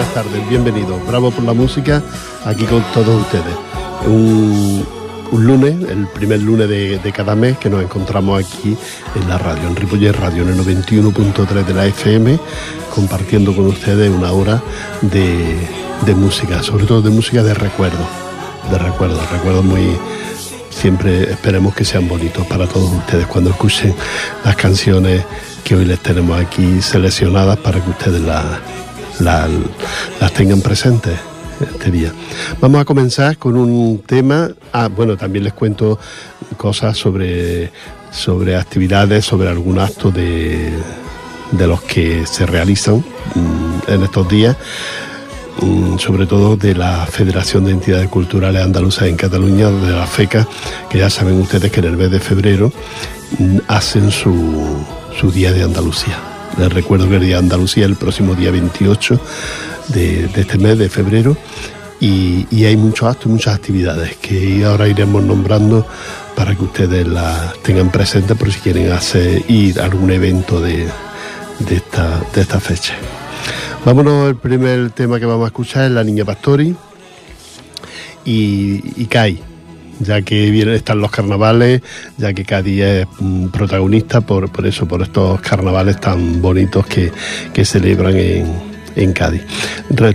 buenas tardes, bienvenidos. Bravo por la música, aquí con todos ustedes. Un, lunes, el primer lunes de, cada mes que nos encontramos aquí en la radio, en Ripollet Radio, en el 91.3 de la FM, compartiendo con ustedes una hora de, de música, sobre todo de música de recuerdo, de recuerdos, recuerdos muy, siempre esperemos que sean bonitos para todos ustedes cuando escuchen las canciones que hoy les tenemos aquí seleccionadas para que ustedes las tengan presentes este día. Vamos a comenzar con un tema, ah, bueno, también les cuento cosas sobre, sobre actividades, sobre algún acto de, de los que se realizan mm, en estos días mm, sobre todo de la Federación de Entidades Culturales Andaluzas en Cataluña, de la FECA, que ya saben ustedes que en el mes de febrero mm, hacen su, su Día de Andalucía. Les recuerdo que el Día de Andalucía el próximo día 28 de, este mes de febrero y, hay muchos actos y muchas actividades que ahora iremos nombrando para que ustedes las tengan presentes por si quieren ir a algún evento de, esta, de esta fecha. Vámonos, el primer tema que vamos a escuchar es La Niña Pastori y, y Kai ya que vienen, están los carnavales, ya que Cádiz es mm, protagonista por, por eso, por estos carnavales tan bonitos que, que celebran en, en Cádiz.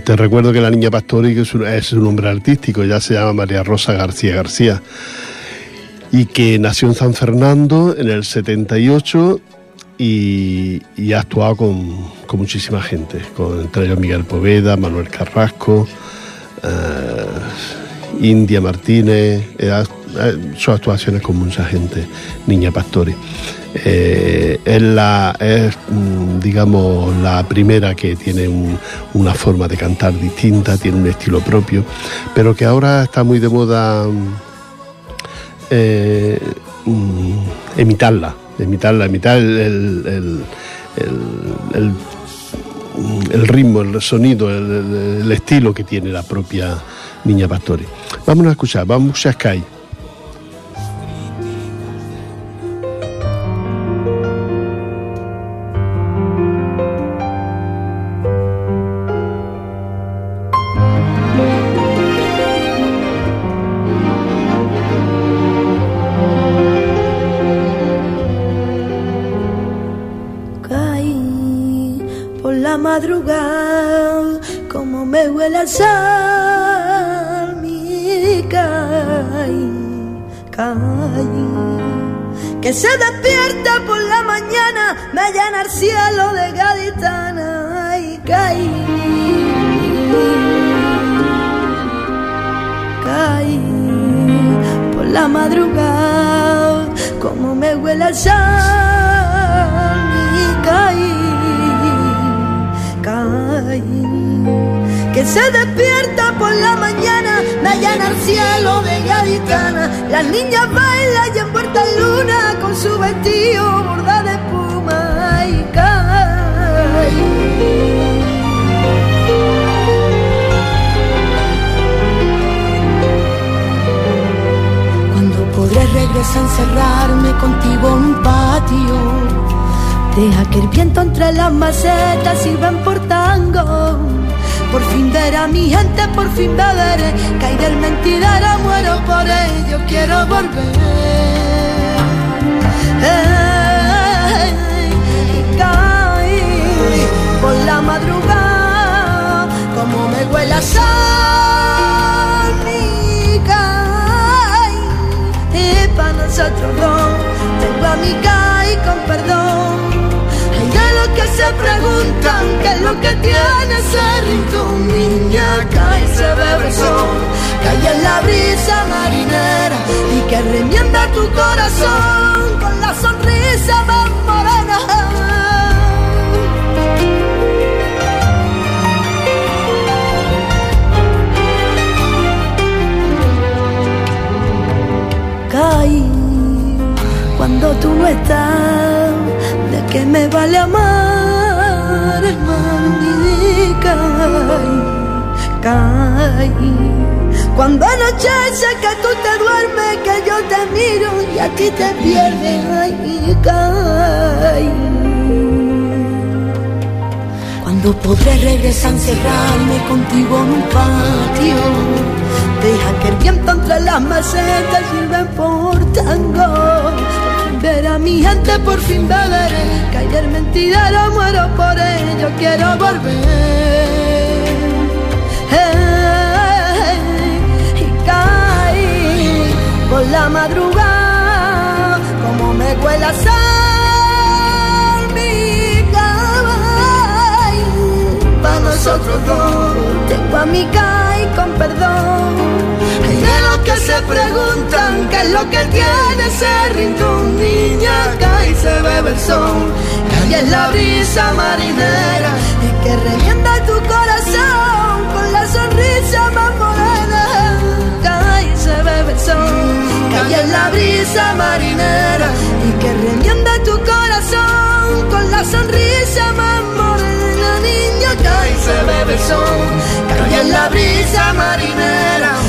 Te recuerdo que la niña Pastori es, un, es un nombre artístico, ya se llama María Rosa García García, y que nació en San Fernando en el 78 y, ha actuado con, con, muchísima gente, con, entre ellos Miguel Poveda, Manuel Carrasco. Eh, India Martínez, eh, son actuaciones con mucha gente, Niña Pastori. Eh, es, la, mm, digamos, la primera que tiene una forma de cantar distinta, tiene un estilo propio, pero que ahora está muy de moda eh, mm, imitarla, imitarla, imitar el, el, ritmo, el sonido, el, estilo que tiene la propia Niña Pastori. Vamos a escuchar, vamos a Sky. Se despierta por la mañana, me llena el cielo de gaditana. Las niñas bailan y en luna con su vestido borda de espuma y cae. Cuando podré regresar a encerrarme contigo en un patio. Deja que el viento entre las macetas sirvan por tango por fin ver a mi gente, por fin beber, caí del mentidero, muero por ello, quiero volver. caí por la madrugada, como me huele a sal, mi caí, y para nosotros dos, tengo a mi que se preguntan qué es lo que tiene ese. Niña, cae se bebe sol, cae en la brisa marinera y que remienda tu corazón con la sonrisa más morena. Cuando tú no estás, de qué me vale amar cuando anochece que tú te duermes, que yo te miro y a ti te pierdes, ay, cae. Cuando ¿Cuándo podré regresar encerrarme contigo en un patio? Deja que el viento entre las macetas sirva por tango. Ver a mi gente por fin beber, que ayer mentira muero por ello, quiero volver. y caí por la madrugada, como me cuela sal mi caballo. Para nosotros dos, tengo a mi caí con perdón que se preguntan qué es lo que tiene ese rincón. Niña, cae se bebe el sol, cae en la brisa marinera y que revienta tu corazón con la sonrisa más morena. Cae se bebe el sol, cae en la brisa marinera y que revienta tu corazón con la sonrisa más morena. Niña, cae se bebe el sol, cae en la brisa marinera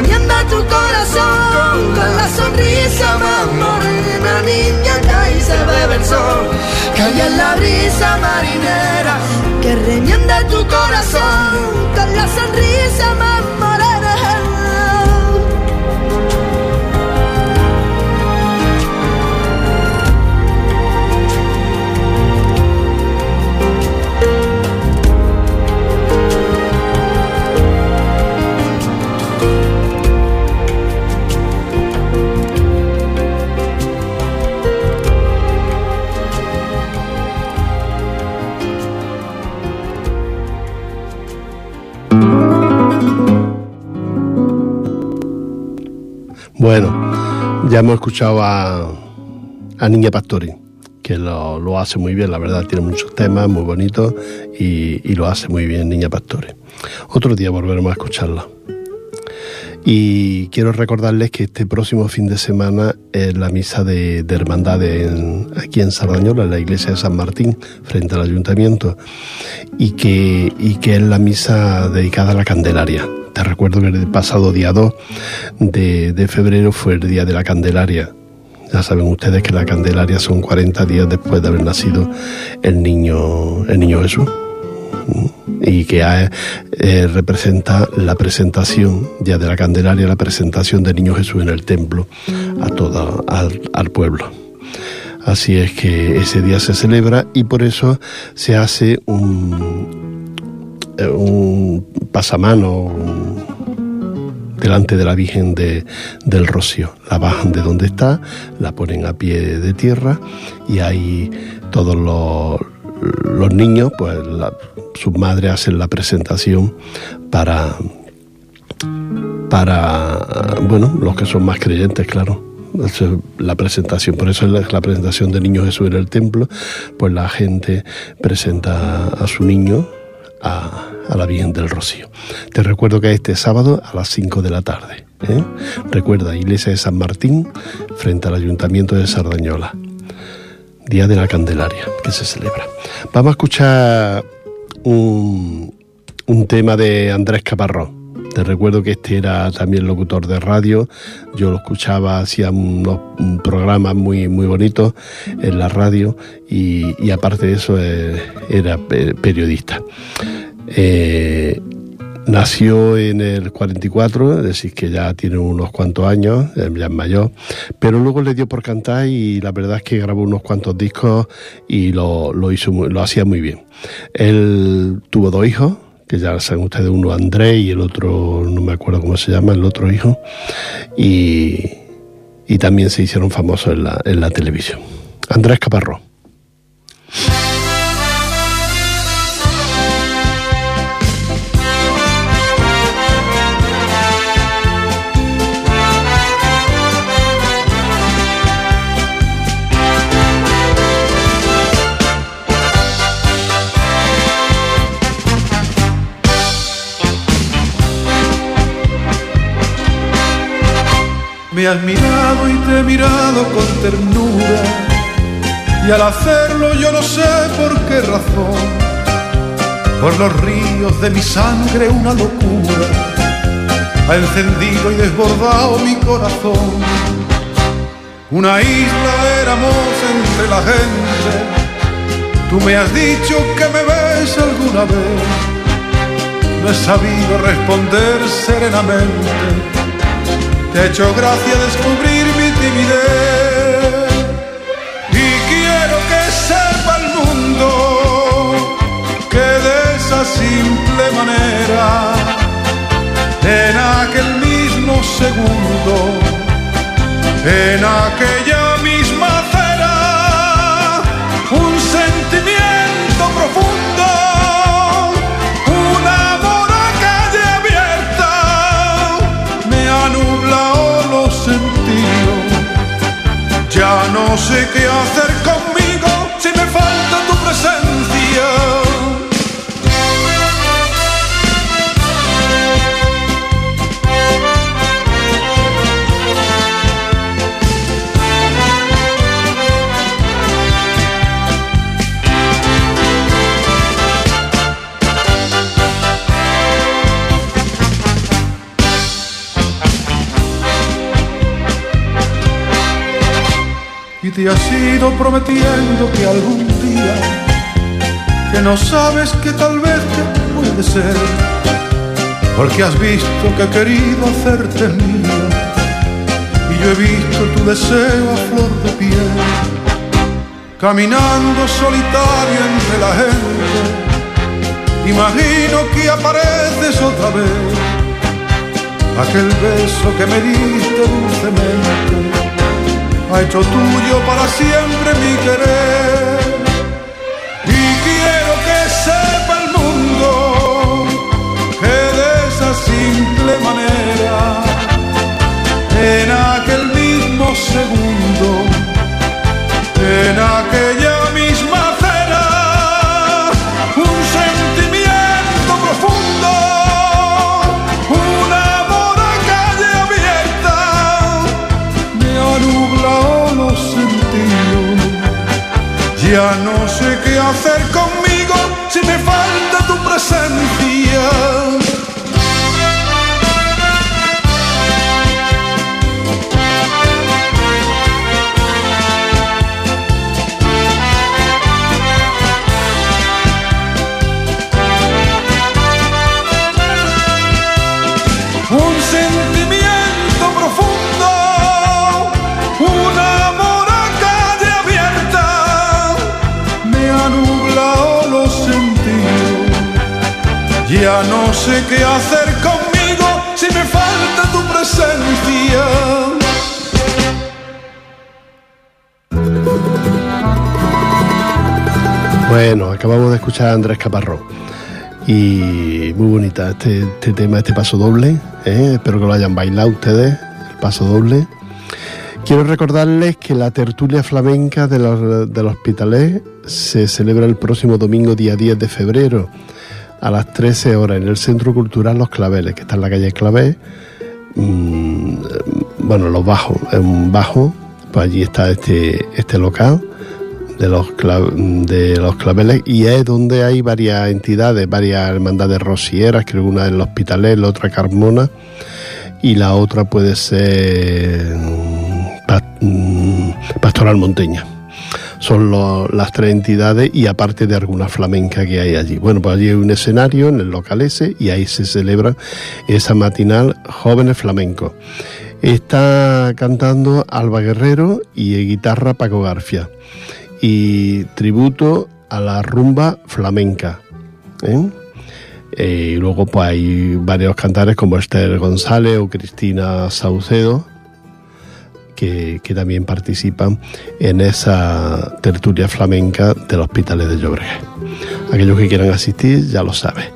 revienta tu corazón con la sonrisa más morena, niña, que y se bebe el sol, hay en la brisa marinera, que revienta tu corazón con la sonrisa más Bueno, ya hemos escuchado a, Niña Pastori, que lo, hace muy bien, la verdad, tiene muchos temas muy bonitos y, lo hace muy bien Niña Pastori. Otro día volveremos a escucharla. Y quiero recordarles que este próximo fin de semana es la misa de, de hermandad aquí en Sardañola, en la iglesia de San Martín, frente al ayuntamiento, y que, y que es la misa dedicada a la Candelaria. Te recuerdo que el pasado día 2 de, febrero fue el día de la Candelaria. Ya saben ustedes que la Candelaria son 40 días después de haber nacido el niño, el niño Jesús y que eh, representa la presentación ya de la Candelaria, la presentación del Niño Jesús en el templo a todo al, al, pueblo. Así es que ese día se celebra y por eso se hace un, un pasamano delante de la Virgen de, del Rocío. La bajan de donde está, la ponen a pie de tierra y ahí todos los, los niños, pues sus madres hacen la presentación para, para, bueno, los que son más creyentes, claro la presentación, por eso es la, presentación del niño Jesús en el templo, pues la gente presenta a su niño a, la Virgen del Rocío. Te recuerdo que este sábado a las 5 de la tarde. ¿eh? Recuerda, Iglesia de San Martín, frente al Ayuntamiento de Sardañola. Día de la Candelaria, que se celebra. Vamos a escuchar un, un tema de Andrés Caparrón. Te recuerdo que este era también locutor de radio. Yo lo escuchaba, hacía unos programas muy, muy bonitos en la radio y, aparte de eso eh, era periodista. Eh, nació en el 44, es decir, que ya tiene unos cuantos años, ya es mayor, pero luego le dio por cantar y la verdad es que grabó unos cuantos discos y lo, lo hizo, lo hacía muy bien. Él tuvo dos hijos, que ya saben ustedes, uno Andrés y el otro, no me acuerdo cómo se llama, el otro hijo, y, y también se hicieron famosos en la, en la televisión. Andrés Caparrós. Me has mirado y te he mirado con ternura y al hacerlo yo no sé por qué razón, por los ríos de mi sangre una locura ha encendido y desbordado mi corazón. Una isla éramos entre la gente, tú me has dicho que me ves algún saber, no he sabido responder serenamente. Te ha hecho gracia descubrir mi timidez. Y quiero que sepa el mundo que de esa simple manera, en aquel mismo segundo, en aquella no sé qué hacer conmigo si me falta tu presencia. Te has ido prometiendo que algún día, que no sabes que tal vez te puede ser, porque has visto que he querido hacerte mía, y yo he visto tu deseo a flor de piel, caminando solitario entre la gente, imagino que apareces otra vez, aquel beso que me diste dulcemente ha hecho tuyo para siempre mi querer. Y quiero que sepa el mundo que de esa simple manera, en aquel mismo segundo, Ya no sé qué hacer conmigo si me falta tu presencia. Ya no sé qué hacer conmigo si me falta tu presencia. Bueno, acabamos de escuchar a Andrés Caparrós y muy bonita este, este tema, este paso doble. ¿eh? Espero que lo hayan bailado ustedes, el paso doble. Quiero recordarles que la tertulia flamenca de del Hospitalet se celebra el próximo domingo, día 10 de febrero a las 13 horas en el Centro Cultural Los Claveles, que está en la calle Clavé. Mm, bueno, los bajos, es un bajo, pues allí está este, este local de los, de los claveles y es donde hay varias entidades, varias hermandades rosieras, creo que una es el Hospitalet, la otra Carmona y la otra puede ser mm, mm, Pastoral Monteña son las tres entidades y aparte de alguna flamenca que hay allí. Bueno, pues allí hay un escenario en el local ese y ahí se celebra esa matinal Jóvenes Flamencos. Está cantando Alba Guerrero y guitarra Paco Garfia. Y tributo a la rumba flamenca. ¿eh? Eh, y luego pues hay varios cantares como Esther González o Cristina Saucedo que, también participan en esa tertulia flamenca del Hospitales de Llobregat. Aquellos que quieran asistir ya lo saben.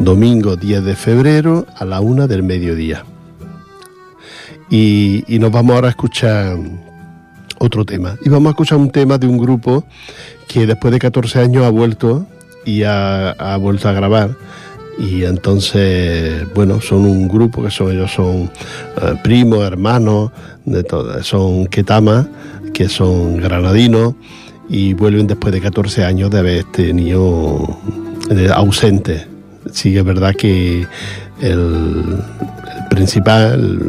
Domingo 10 de febrero a la una del mediodía. Y, nos vamos ahora a escuchar otro tema. Y vamos a escuchar un tema de un grupo que después de 14 años ha vuelto y ha vuelto a grabar y entonces, bueno, son un grupo que son ellos son eh, primos, hermanos, de todas, son Ketama, que son granadinos y vuelven después de 14 años de haber tenido ausente. Sí es verdad que el, principal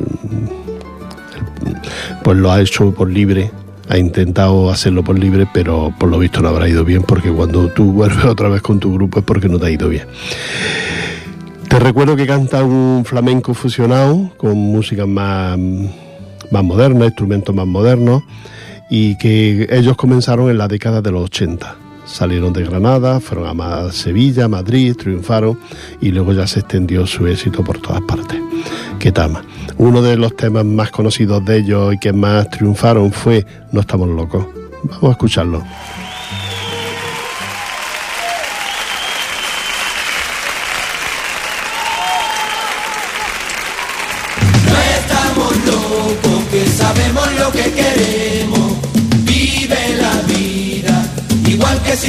pues lo ha hecho por libre ha intentado hacerlo por libre, pero por lo visto no habrá ido bien, porque cuando tú vuelves otra vez con tu grupo es porque no te ha ido bien. Te recuerdo que canta un flamenco fusionado con música más, más moderna, instrumentos más modernos, y que ellos comenzaron en la década de los 80 Salieron de Granada, fueron a Sevilla, Madrid, triunfaron y luego ya se extendió su éxito por todas partes. Ketama. Uno de los temas más conocidos de ellos y que más triunfaron fue No estamos locos. Vamos a escucharlo.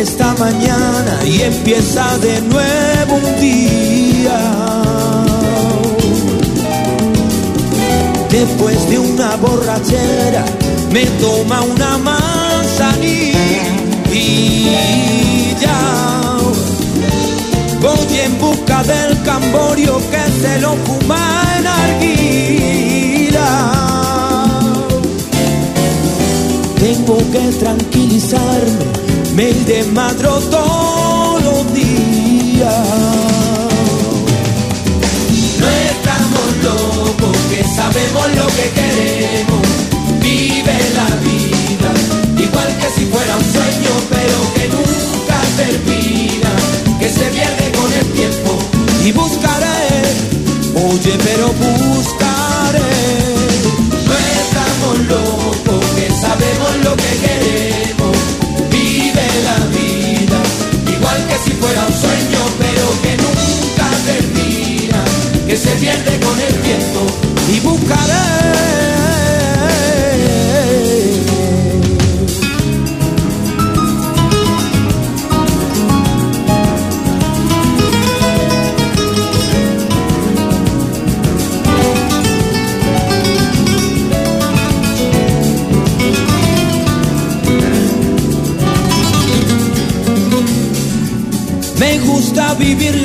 esta mañana y empieza de nuevo un día. Después de una borrachera me toma una manzanilla. Voy en busca del camborio que se lo fuma Tengo que tranquilizarme me madro todos los días. No estamos locos, que sabemos lo que queremos. Vive la vida, igual que si fuera un sueño, pero que nunca termina, que se pierde con el tiempo. Y buscaré, oye, pero buscaré.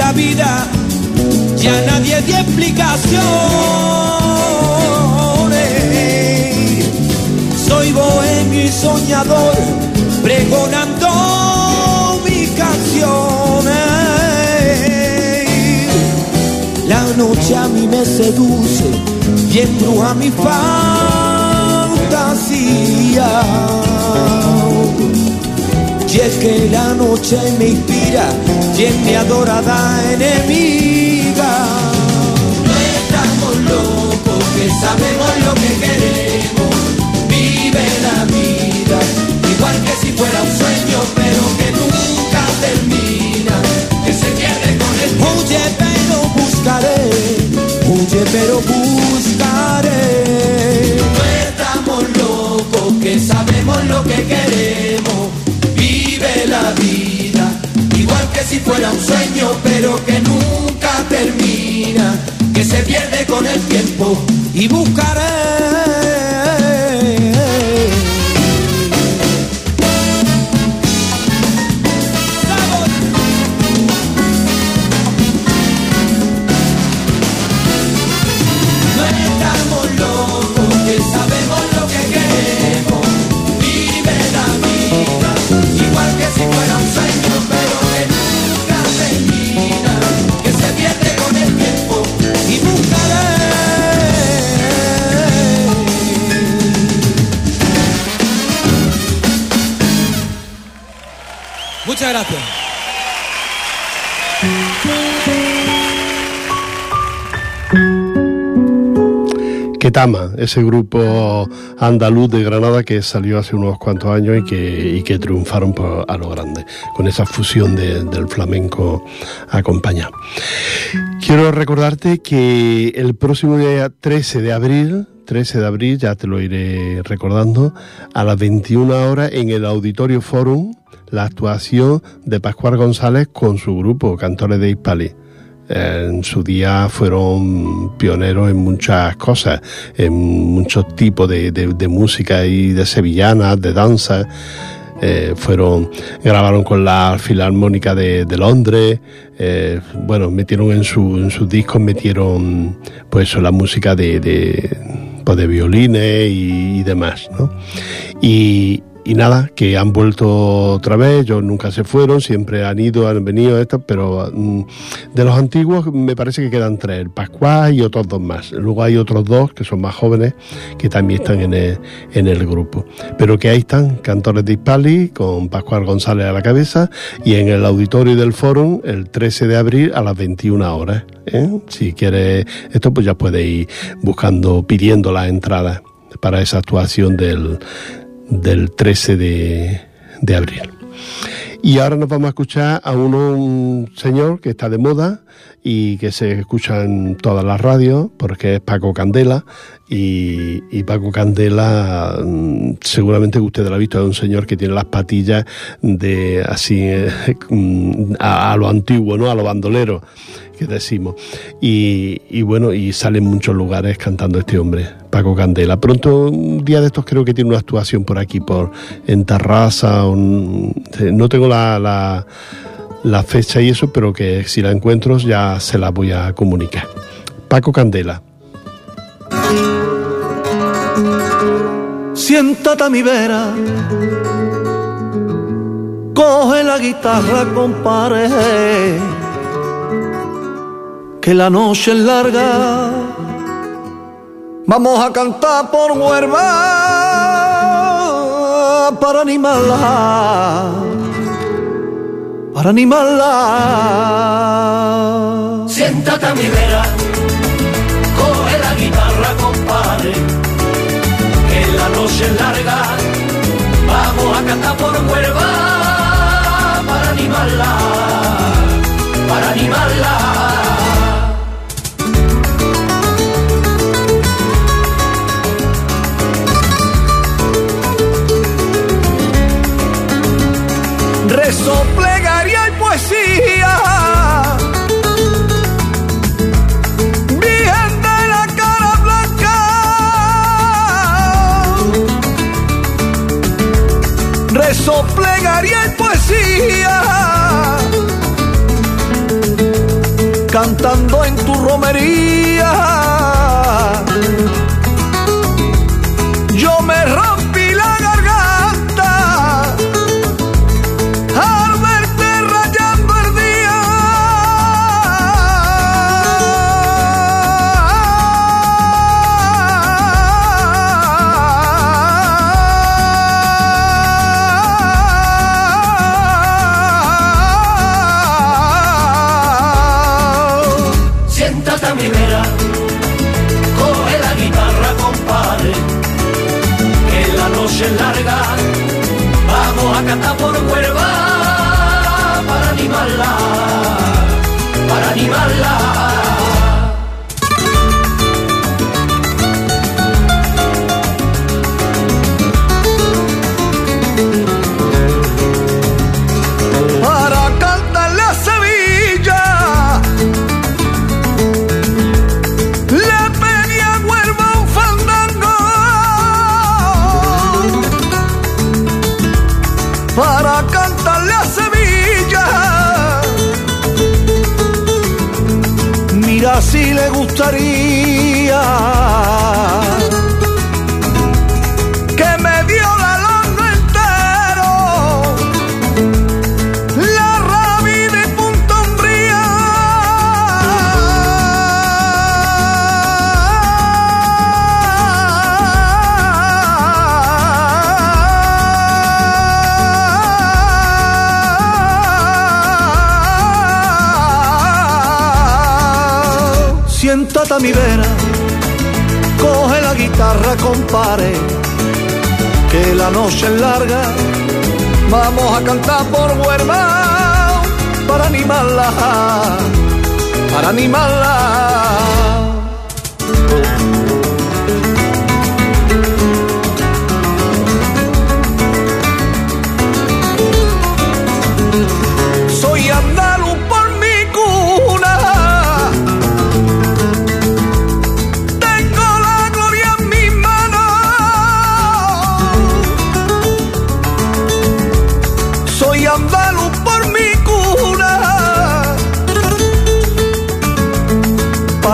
La vida, ya nadie dio explicaciones. Soy bohemio y soñador, pregonando mis canciones. La noche a mí me seduce y embruja mi fantasía. Y es que la noche me inspira y es mi adorada enemiga. No estamos locos, que sabemos lo que queremos. Ese grupo andaluz de Granada que salió hace unos cuantos años y que, y que triunfaron por, a lo grande, con esa fusión del flamenco acompañado. Quiero recordarte que el próximo día 13 de abril 13 de abril, ya te lo iré recordando, a las 21 horas en el Auditorio Forum, la actuación de Pascual González con su grupo, Cantores de Hispali. En su día fueron pioneros en muchas cosas, en muchos tipos de, música y de sevillanas, de danza. Eh, fueron grabaron con la Filarmónica de, Londres eh, bueno metieron en su en sus discos metieron pues la música de, pues de violines y demás ¿no? y, y nada, que han vuelto otra vez, ellos nunca se fueron, siempre han ido, han venido, esto, pero mm, de los antiguos me parece que quedan tres, el Pascual y otros dos más. Luego hay otros dos que son más jóvenes que también están en el, en el grupo. Pero que ahí están, Cantores de Hispali, con Pascual González a la cabeza, y en el auditorio del Fórum el 13 de abril a las 21 horas. ¿eh? Si quieres esto, pues ya puedes ir buscando, pidiendo las entradas para esa actuación del del 13 de, abril. Y ahora nos vamos a escuchar a uno, un señor que está de moda y que se escucha en todas las radios, porque es Paco Candela. Y, Paco Candela, mm, seguramente usted lo ha visto, es un señor que tiene las patillas de así eh, a, a, lo antiguo, ¿no? A lo bandolero que decimos. Y, bueno, y sale en muchos lugares cantando este hombre, Paco Candela. Pronto, un día de estos creo que tiene una actuación por aquí, por en Tarrasa, no tengo la, la, fecha y eso, pero que si la encuentro ya se la voy a comunicar. Paco Candela. Siéntate a mi vera, coge la guitarra, compadre que la noche es larga. Vamos a cantar por Huerva para animarla, para animarla. Siéntate a mi vera, coge la guitarra, compadre, que la noche es larga. Vamos a cantar por Huerva para animarla, para animarla. Rezo, plegaria y poesía. Virgen de la cara blanca, rezo, plegaria poesía. Cantando en tu romería.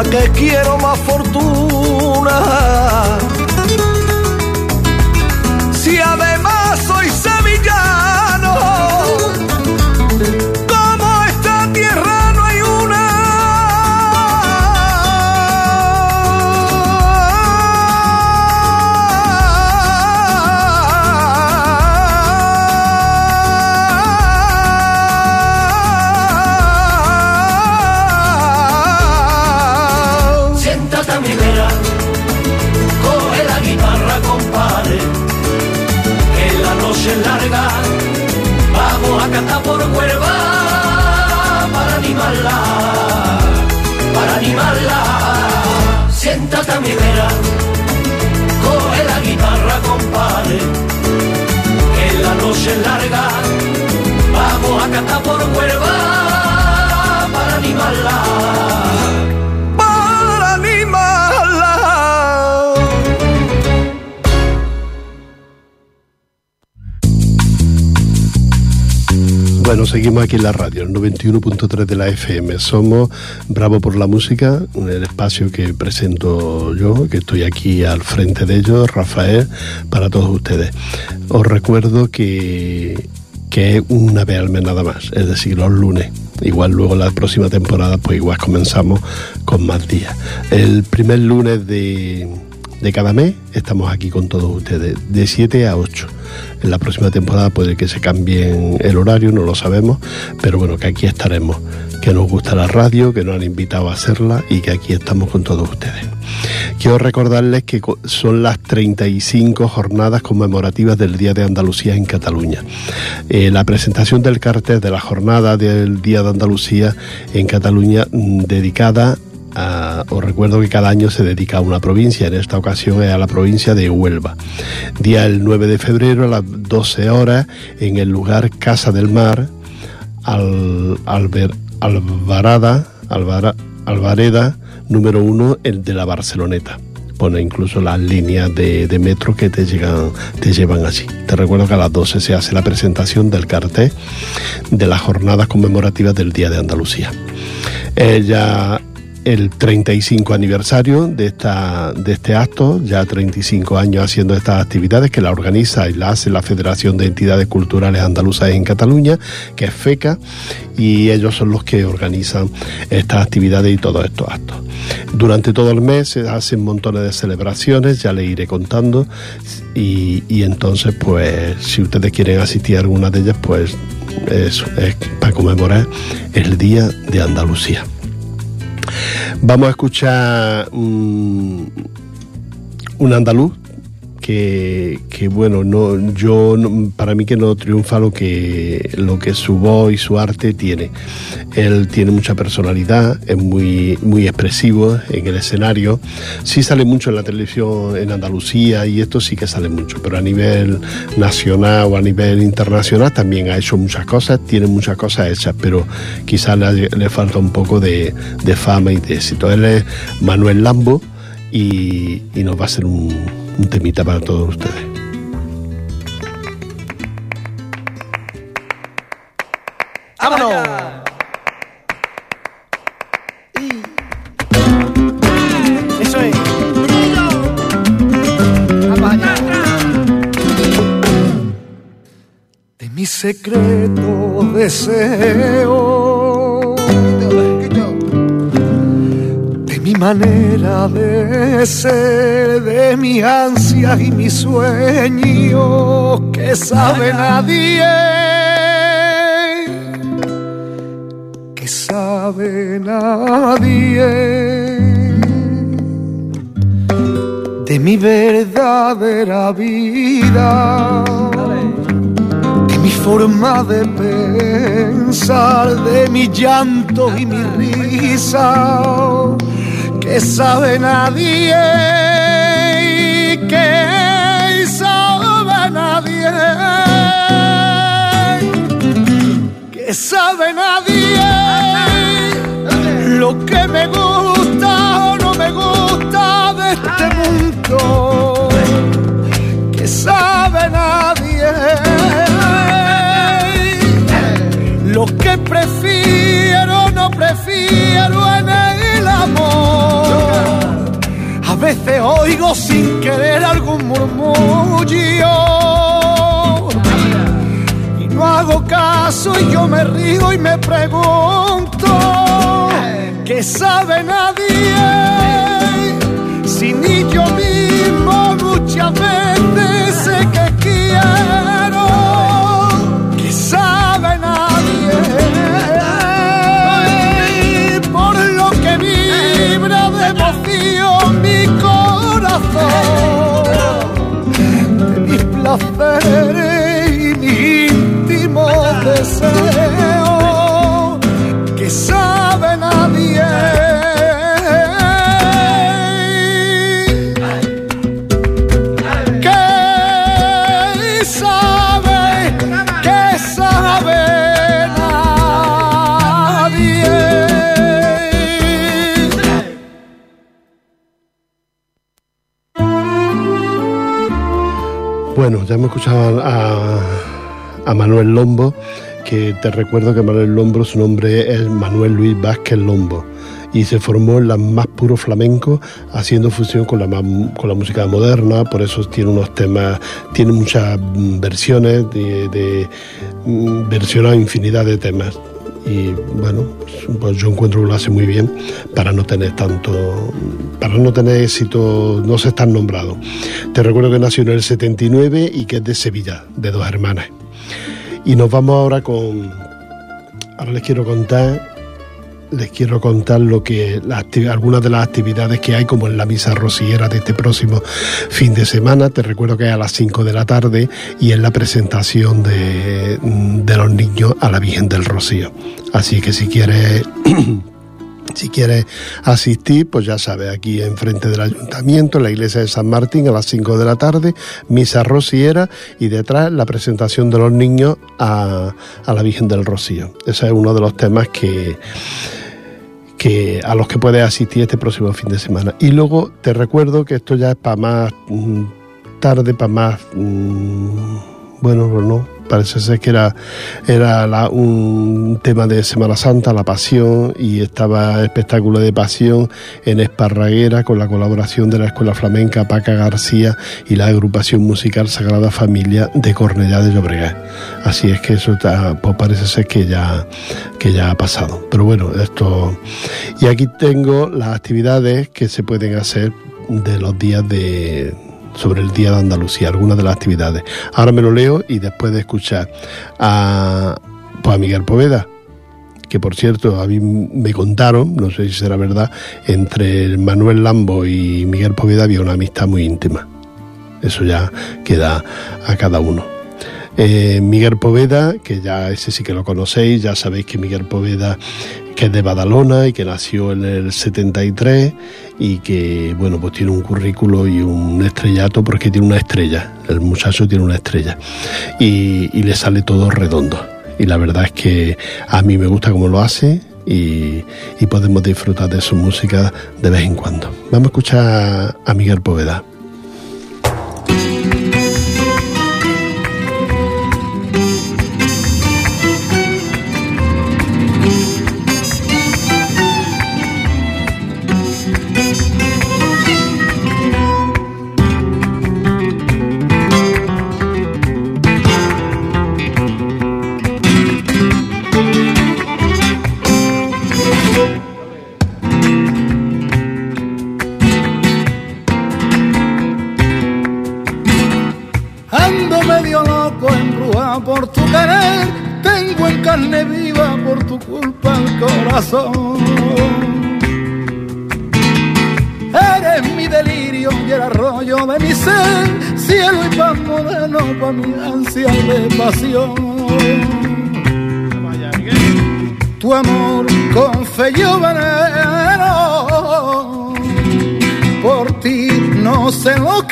Que quiero más fortuna. Siéntate a mi vera, coge la guitarra, compadre, que la noche larga, vamos a cantar por huerva para animarla. Seguimos aquí en la radio, el 91.3 de la FM. Somos Bravo por la Música, el espacio que presento yo, que estoy aquí al frente de ellos, Rafael, para todos ustedes. Os recuerdo que, que es una vez al mes nada más, es decir, los lunes. Igual luego la próxima temporada, pues igual comenzamos con más días. El primer lunes de, de cada mes estamos aquí con todos ustedes, de 7 a 8. En la próxima temporada puede que se cambie el horario, no lo sabemos, pero bueno, que aquí estaremos, que nos gusta la radio, que nos han invitado a hacerla y que aquí estamos con todos ustedes. Quiero recordarles que son las 35 jornadas conmemorativas del Día de Andalucía en Cataluña. Eh, la presentación del cartel de la jornada del Día de Andalucía en Cataluña mm, dedicada a- os recuerdo que cada año se dedica a una provincia, en esta ocasión es a la provincia de Huelva. Día el 9 de febrero a las 12 horas en el lugar Casa del Mar, al, Alvarada, Alvara- Alvareda, número uno, el de la Barceloneta. Pone incluso las líneas de, metro que te, llegan, te llevan allí. Te recuerdo que a las 12 se hace la presentación del cartel de las jornadas conmemorativas del Día de Andalucía. Ya el 35 aniversario de, esta, de este acto, ya 35 años haciendo estas actividades que la organiza y la hace la Federación de Entidades Culturales Andaluzas en Cataluña, que es FECA, y ellos son los que organizan estas actividades y todos estos actos. Durante todo el mes se hacen montones de celebraciones, ya les iré contando, y, y entonces pues si ustedes quieren asistir a alguna de ellas, pues es para conmemorar el Día de Andalucía. Vamos a escuchar un, andaluz que, que, bueno, no, yo no- para mí que no triunfa lo que, lo que su voz y su arte tiene. Él tiene mucha personalidad, es muy, muy expresivo en el escenario. Sí sale mucho en la televisión en Andalucía y esto sí que sale mucho, pero a nivel nacional o a nivel internacional también ha hecho muchas cosas, tiene muchas cosas hechas, pero quizás le, le falta un poco de, de fama y de éxito. Él es Manuel Lambo y, y nos va a hacer un, un temita para todos ustedes. ¡Vámonos! De mi secreto deseo. Manera de ser, de mis ansias y mis sueños que sabe nadie que sabe nadie de mi verdadera vida, de mi forma de pensar, de mi llanto y mi risa, sabe nadie, que sabe nadie, que sabe nadie lo que me gusta o no me gusta de este mundo. Que sabe nadie lo que prefiero no prefiero en el a veces oigo sin querer algún murmullo. Y no hago caso y yo me río y me pregunto que sabe nadie si ni yo mismo muchas veces sé que mis placeres y mis Bueno, ya hemos escuchado a, Manuel Lombo, que te recuerdo que Manuel Lombo, su nombre es Manuel Luis Vázquez Lombo, y se formó en la más puro flamenco, haciendo fusión con la, con la música moderna, por eso tiene unos temas, tiene muchas versiones, de, de mm, versionado infinidad de temas. Y bueno, pues yo encuentro que lo hace muy bien para no tener tanto, para no tener éxito, no ser tan nombrado. Te recuerdo que nació en el 79 y que es de Sevilla, de dos hermanas. Y nos vamos ahora con. Ahora les quiero contar. Les quiero contar lo que algunas de las actividades que hay, como en la misa rociera de este próximo fin de semana. Te recuerdo que es a las 5 de la tarde y es la presentación de, de los niños a la Virgen del Rocío. Así que si quieres si quieres asistir, pues ya sabes, aquí enfrente del ayuntamiento, en la iglesia de San Martín, a las 5 de la tarde, misa rociera y detrás la presentación de los niños a, a la Virgen del Rocío. Ese es uno de los temas que, que a los que puedes asistir este próximo fin de semana. Y luego te recuerdo que esto ya es para más mm, tarde, para más... mm, bueno, no, parece ser que era, era la- un tema de Semana Santa, la pasión, y estaba espectáculo de pasión en Esparraguera con la colaboración de la Escuela Flamenca Paca García y la agrupación musical Sagrada Familia de Cornellá de Llobregat. Así es que eso está- pues parece ser que ya, que ya ha pasado. Pero bueno, esto... Y aquí tengo las actividades que se pueden hacer de los días de sobre el Día de Andalucía, algunas de las actividades. Ahora me lo leo y después de escuchar a, pues a Miguel Poveda, que por cierto a mí me contaron, no sé si será verdad, entre Manuel Lambo y Miguel Poveda había una amistad muy íntima. Eso ya queda a cada uno. Eh, Miguel Poveda, que ya ese sí que lo conocéis, ya sabéis que Miguel Poveda que es de Badalona y que nació en el 73 y que bueno pues tiene un currículo y un estrellato porque tiene una estrella, el muchacho tiene una estrella y, le sale todo redondo y la verdad es que a mí me gusta cómo lo hace y, y podemos disfrutar de su música de vez en cuando. Vamos a escuchar a Miguel Poveda.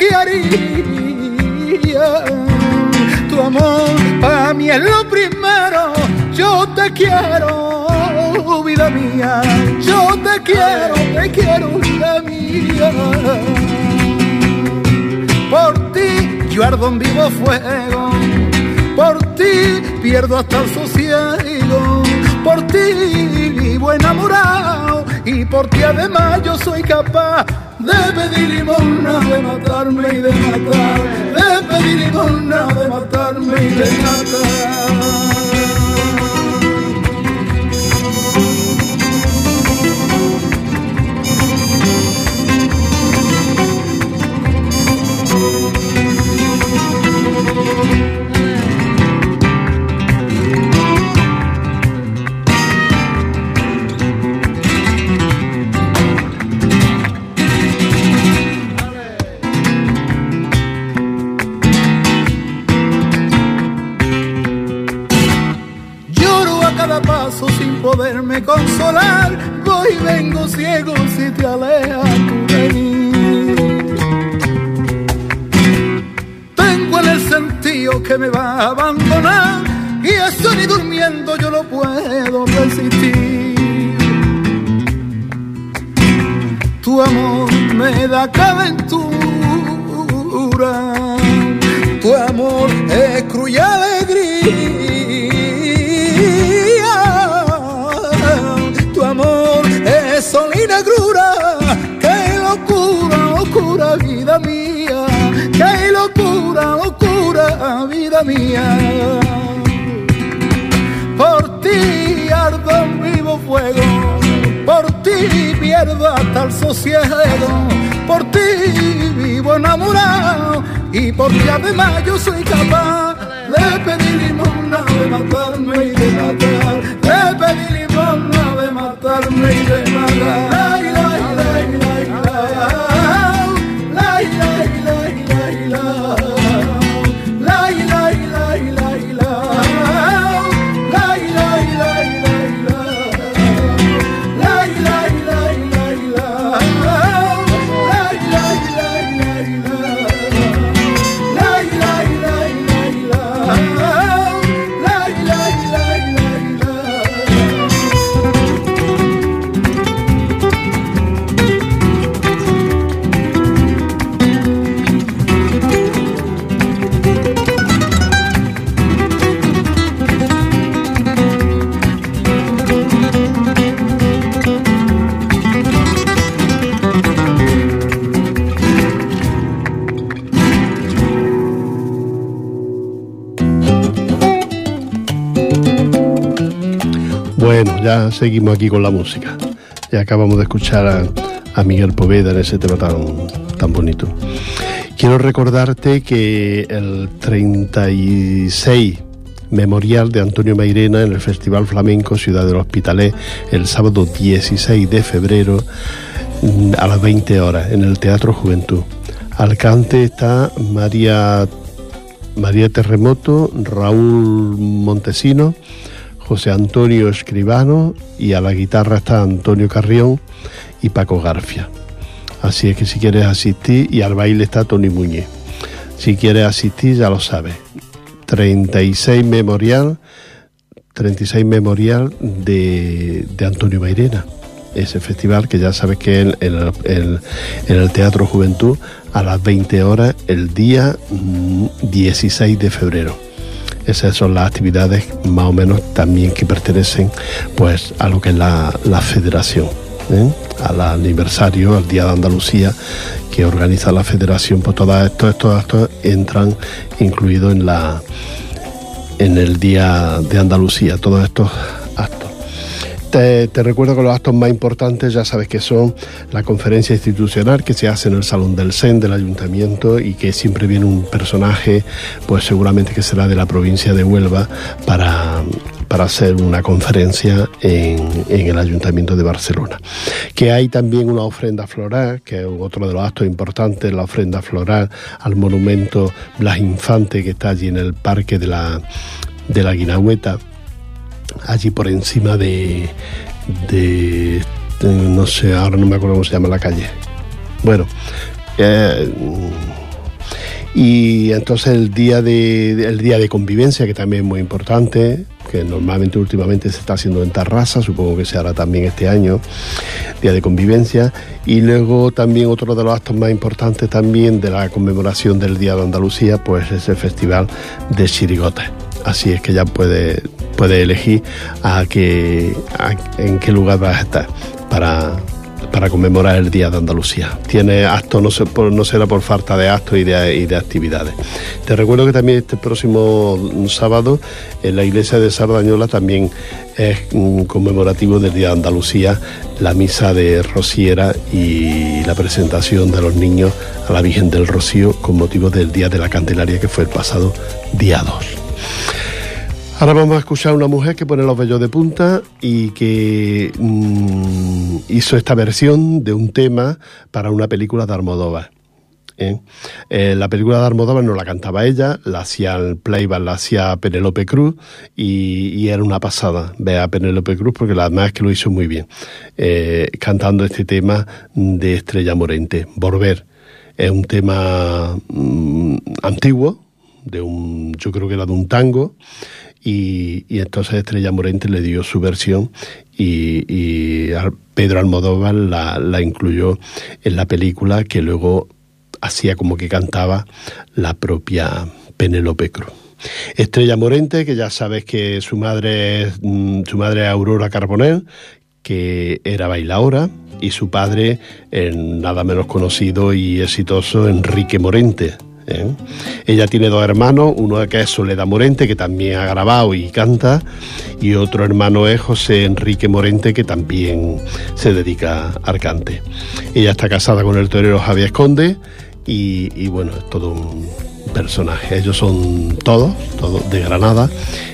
Que. Tu amor para mí es lo primero, yo te quiero vida mía, yo te quiero, te quiero, vida mía. Por ti yo ardo en vivo fuego, por ti pierdo hasta el sosiego, por ti vivo enamorado y por ti además yo soy capaz de pedir limosna, de matarme y de matar, de pedir limosna, de matarme y de matar. Seguimos aquí con la música. Ya acabamos de escuchar a, Miguel Poveda en ese tema tan, tan bonito. Quiero recordarte que el 36 memorial de Antonio Mairena en el Festival Flamenco Ciudad del Hospitalet el sábado 16 de febrero mm, a las 20 horas en el Teatro Juventud. Alcante está María, María Terremoto, Raúl Montesino, José Antonio Escribano y a la guitarra está Antonio Carrión y Paco Garfia. Así es que si quieres asistir y al baile está Tony Muñez. Si quieres asistir ya lo sabes. 36 memorial 36 memorial de, Antonio Mairena. Ese festival que ya sabes que en, en, el Teatro Juventud a las 20 horas el día 16 mm, de febrero. Esas son las actividades más o menos también que pertenecen pues a lo que es la, federación. ¿eh? al aniversario, al Día de Andalucía que organiza la federación, pues todos estos, estos actos entran incluidos en la en el Día de Andalucía, todos estos te, recuerdo que los actos más importantes ya sabes que son la conferencia institucional que se hace en el Salón del SEN del Ayuntamiento y que siempre viene un personaje, pues seguramente que será de la provincia de Huelva, para para hacer una conferencia en, el Ayuntamiento de Barcelona. Que hay también una ofrenda floral, que es otro de los actos importantes, la ofrenda floral al monumento Blas Infante que está allí en el Parque de la, de la Guinagüeta, allí por encima de, no sé, ahora no me acuerdo cómo se llama la calle. Bueno, eh, y entonces el día de el día de convivencia que también es muy importante que normalmente últimamente se está haciendo en Tarrasa supongo que se hará también este año día de convivencia y luego también otro de los actos más importantes también de la conmemoración del día de Andalucía pues es el festival de chirigotes así es que ya puede puede elegir a qué en qué lugar vas a estar para para conmemorar el Día de Andalucía. Tiene actos, no, no será por falta de actos y de, actividades. Te recuerdo que también este próximo sábado en la iglesia de Sardañola también es conmemorativo del Día de Andalucía la misa de Rociera y la presentación de los niños a la Virgen del Rocío con motivo del Día de la Candelaria que fue el pasado día 2. Ahora vamos a escuchar a una mujer que pone los vellos de punta y que mm, hizo esta versión de un tema para una película de Almodóvar. ¿eh? Eh, la película de Almodóvar no la cantaba ella, la hacía el playback, la hacía Penélope Cruz y, era una pasada ver a Penélope Cruz porque la además es que lo hizo muy bien, eh, cantando este tema de Estrella Morente, Volver. Es un tema mm, antiguo, de un, yo creo que era de un tango, y, entonces Estrella Morente le dio su versión y, Pedro Almodóvar la, incluyó en la película que luego hacía como que cantaba la propia Penélope Cruz. Estrella Morente, que ya sabes que su madre es, mm, su madre Aurora Carbonell, que era bailaora, y su padre, el nada menos conocido y exitoso Enrique Morente, ¿eh? Ella tiene dos hermanos, uno que es Soledad Morente, que también ha grabado y canta, y otro hermano es José Enrique Morente, que también se dedica al cante. Ella está casada con el torero Javier Esconde, y, y bueno, es todo un personajes. Ellos son todos, todos de Granada.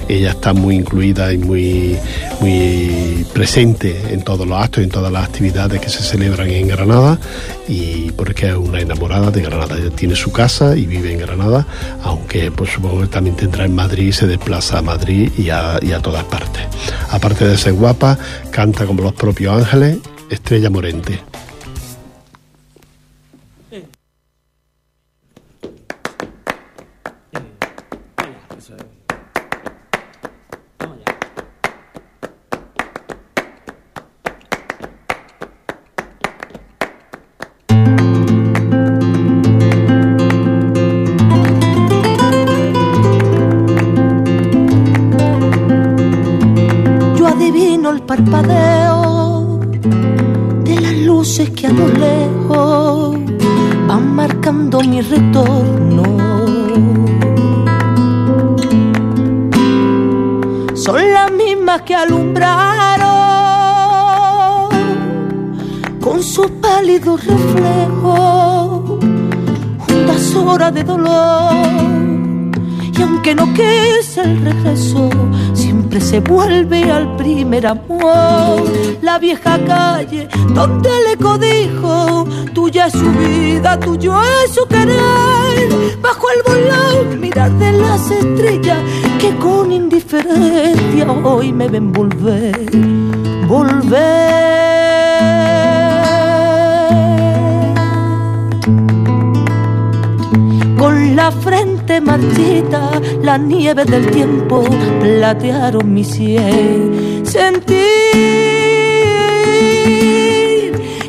Ella está muy incluida y muy, muy presente en todos los actos y en todas las actividades que se celebran en Granada y porque es una enamorada de Granada. Ella tiene su casa y vive en Granada, aunque pues supongo que también tendrá en Madrid se desplaza a Madrid y a, y a todas partes. Aparte de ser guapa, canta como los propios ángeles, Estrella Morente. Vuelve al primer amor. La vieja calle donde le codijo, tuya es su vida, tuyo es su querer. Bajo el volón, mirar de las estrellas que con indiferencia hoy me ven volver, volver. Marchita, la nieve del tiempo platearon mi cielo. Sentir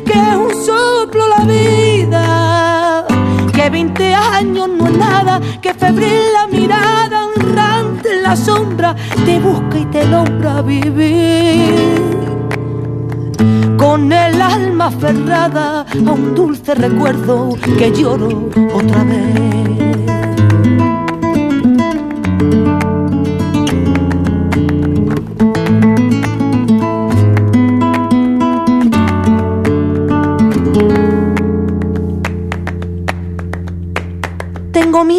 que es un soplo la vida, que 20 años no es nada, que febril la mirada honrante en la sombra te busca y te logra vivir con el alma aferrada a un dulce recuerdo que lloro otra vez.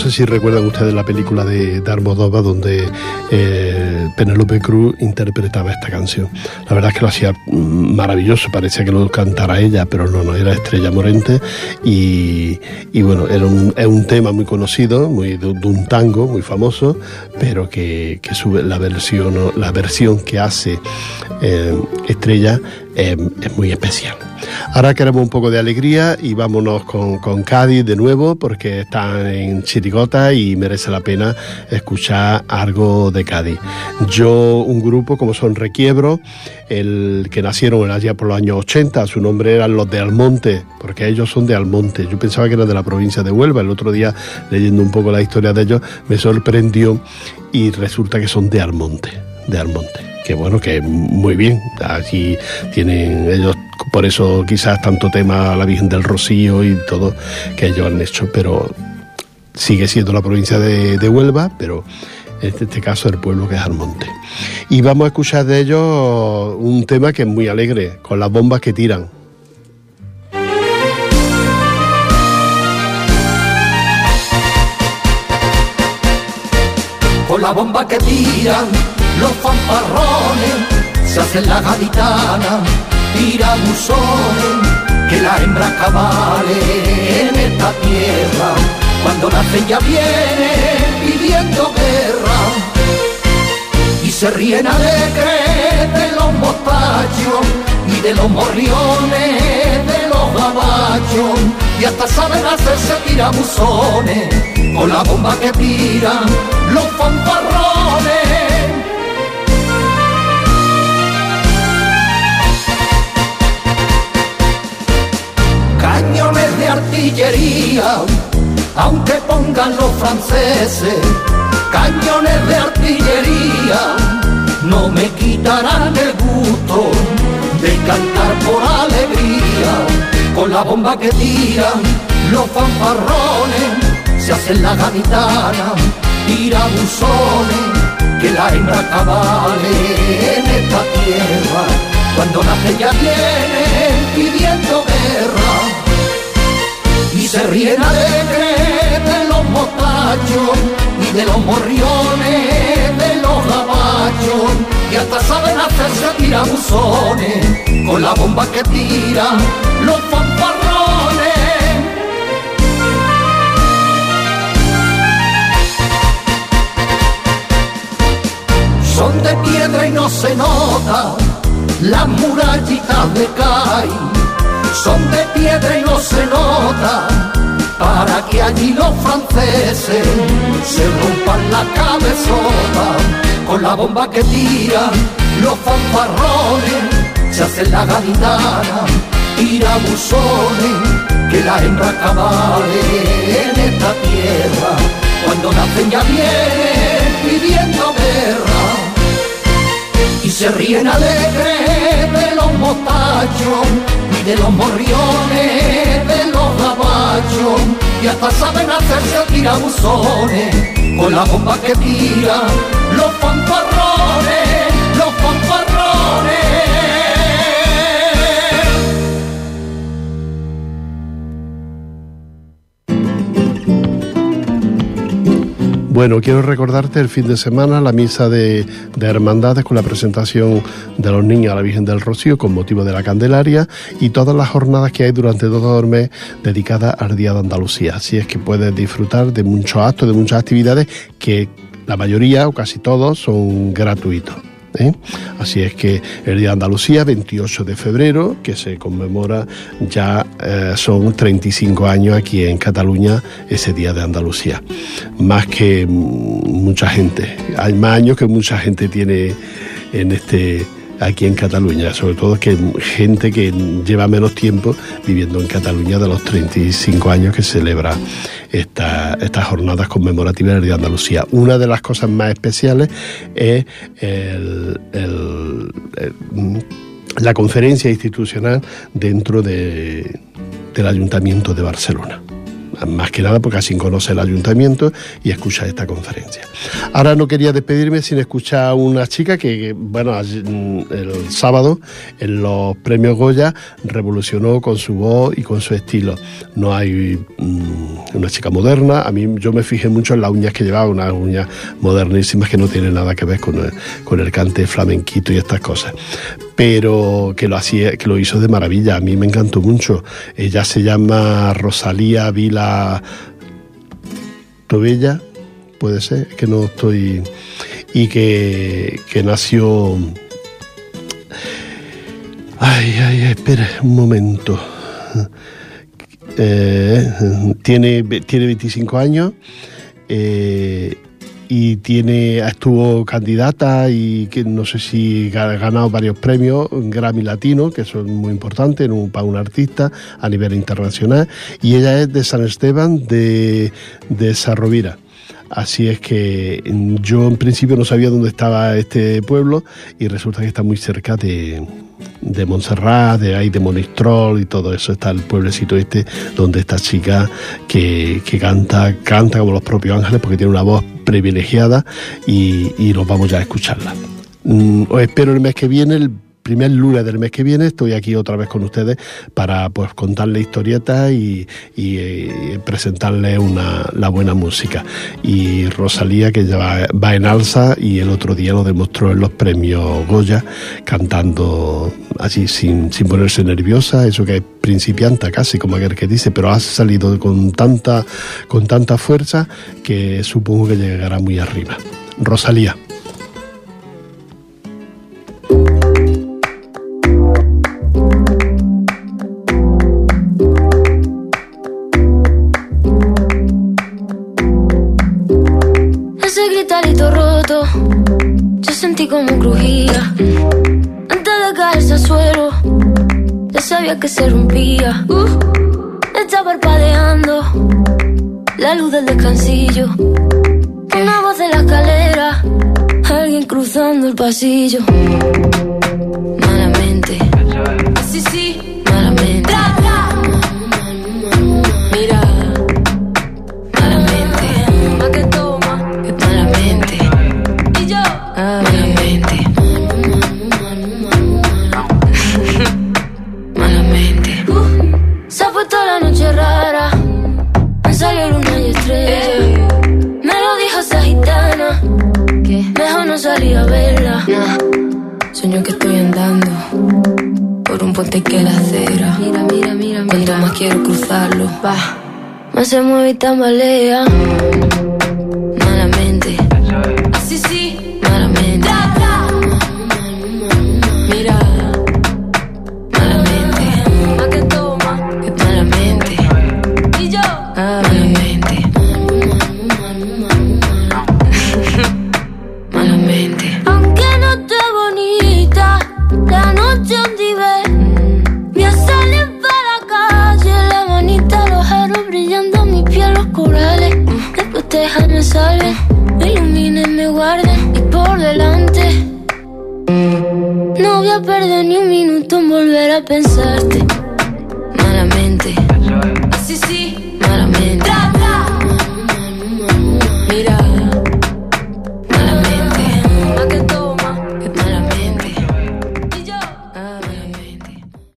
Sé si recuerdan ustedes la película de Darmodova donde eh, Penélope Cruz interpretaba esta canción. La verdad es que lo hacía mm, maravilloso, parecía que lo cantara ella, pero no, no, era Estrella Morente y, bueno, era un, es un tema muy conocido, muy de, de un tango muy famoso, pero que, que sube la versión, la versión que hace eh, Estrella eh, es muy especial. Ahora queremos un poco de alegría y vámonos con, con, Cádiz de nuevo porque están en Chirigota y merece la pena escuchar algo de Cádiz. Yo, un grupo como son Requiebro, el que nacieron allá por los años 80, su nombre eran los de Almonte, porque ellos son de Almonte. Yo pensaba que eran de la provincia de Huelva. El otro día, leyendo un poco la historia de ellos, me sorprendió y resulta que son de Almonte, de Almonte que bueno, que muy bien. Allí tienen ellos, por eso quizás tanto tema la Virgen del Rocío y todo que ellos han hecho, pero sigue siendo la provincia de, Huelva, pero en este caso el pueblo que es Almonte. Y vamos a escuchar de ellos un tema que es muy alegre, con las bombas que tiran. Con la bomba que tiran los fanfarrones se hacen la gaditana, tirabuzones, que la hembra cabale en esta tierra, cuando nace ya viene pidiendo guerra, y se ríen alegres de los mostachos y de los morriones, de los gabachos, y hasta saben hacerse tirabuzones, con la bomba que tiran los fanfarrones. Aunque pongan los franceses, cañones de artillería, no me quitarán el gusto de cantar por alegría, con la bomba que tiran los fanfarrones, se hacen la gaditana, tira buzones, que la hembra cabale en esta tierra, cuando nace ya viene pidiendo guerra se ríen alegres de los mostachos y de los morriones, de los gabachos y hasta saben hacerse tirabuzones con la bomba que tiran los fanfarrones. Son de piedra y no se nota las murallitas de Cai son de piedra y no se nota, para que allí los franceses se rompan la cabezota, con la bomba que tiran los fanfarrones, se hacen la gaditana, tira buzones, que la hembra cabale en esta tierra, cuando nacen ya vienen pidiendo guerra, y se ríen alegres de los mostachos, de los morriones, de los gabachos, y hasta saben hacerse tirabuzones, con con la bomba que tira, los fanfarrones, los fanfarrones. Bueno, quiero recordarte el fin de semana la misa de, de, hermandades con la presentación de los niños a la Virgen del Rocío con motivo de la Candelaria y todas las jornadas que hay durante todo el mes dedicadas al Día de Andalucía. Así es que puedes disfrutar de muchos actos, de muchas actividades que la mayoría o casi todos son gratuitos. ¿Eh? Así es que el Día de Andalucía, 28 de febrero, que se conmemora ya eh, son 35 años aquí en Cataluña ese Día de Andalucía. Más que mucha gente. Hay más años que mucha gente tiene en este aquí en Cataluña, sobre todo que gente que lleva menos tiempo viviendo en Cataluña de los 35 años que celebra esta, estas jornadas conmemorativas de Andalucía. Una de las cosas más especiales es el, la conferencia institucional dentro de, del Ayuntamiento de Barcelona más que nada porque así conoce el ayuntamiento y escucha esta conferencia. Ahora no quería despedirme sin escuchar a una chica que, bueno, el sábado en los premios Goya revolucionó con su voz y con su estilo. No hay mmm, una chica moderna, a mí yo me fijé mucho en las uñas que llevaba, unas uñas modernísimas que no tienen nada que ver con con el cante flamenquito y estas cosas pero que lo hacía, que lo hizo de maravilla. A mí me encantó mucho. Ella se llama Rosalía Vila Tobella, puede ser, que no estoy. y que, que nació. Ay, ay, espera un momento. Eh, tiene, tiene 25 años. Eh, y tiene estuvo candidata y que no sé si ha ganado varios premios Grammy Latino que son muy importantes para un artista a nivel internacional y ella es de San Esteban de, de Sarrovira. Así es que yo en principio no sabía dónde estaba este pueblo y resulta que está muy cerca de, de Montserrat, de ahí de Monistrol y todo eso. Está el pueblecito este donde esta chica que, que canta, canta como los propios ángeles porque tiene una voz privilegiada y, y nos vamos ya a escucharla. Mm, os espero el mes que viene, el primer lunes del mes que viene estoy aquí otra vez con ustedes para pues contarle historietas y, y, y presentarle una, la buena música. Y Rosalía que ya va, va, en alza y el otro día lo demostró en los premios Goya cantando así sin, sin ponerse nerviosa, eso que es principianta casi como aquel que dice, pero ha salido con tanta, con tanta fuerza que supongo que llegará muy arriba. Rosalía. Como crujía. Antes de caerse al suelo, ya sabía que se rompía. Uh, está parpadeando la luz del descansillo. Una voz de la escalera, alguien cruzando el pasillo. Malamente, sí, sí, salir a verla. Sueño que estoy andando por un puente que la acera. Mira, mira, mira, Cuanto más quiero cruzarlo, va. Más se mueve y tambalea.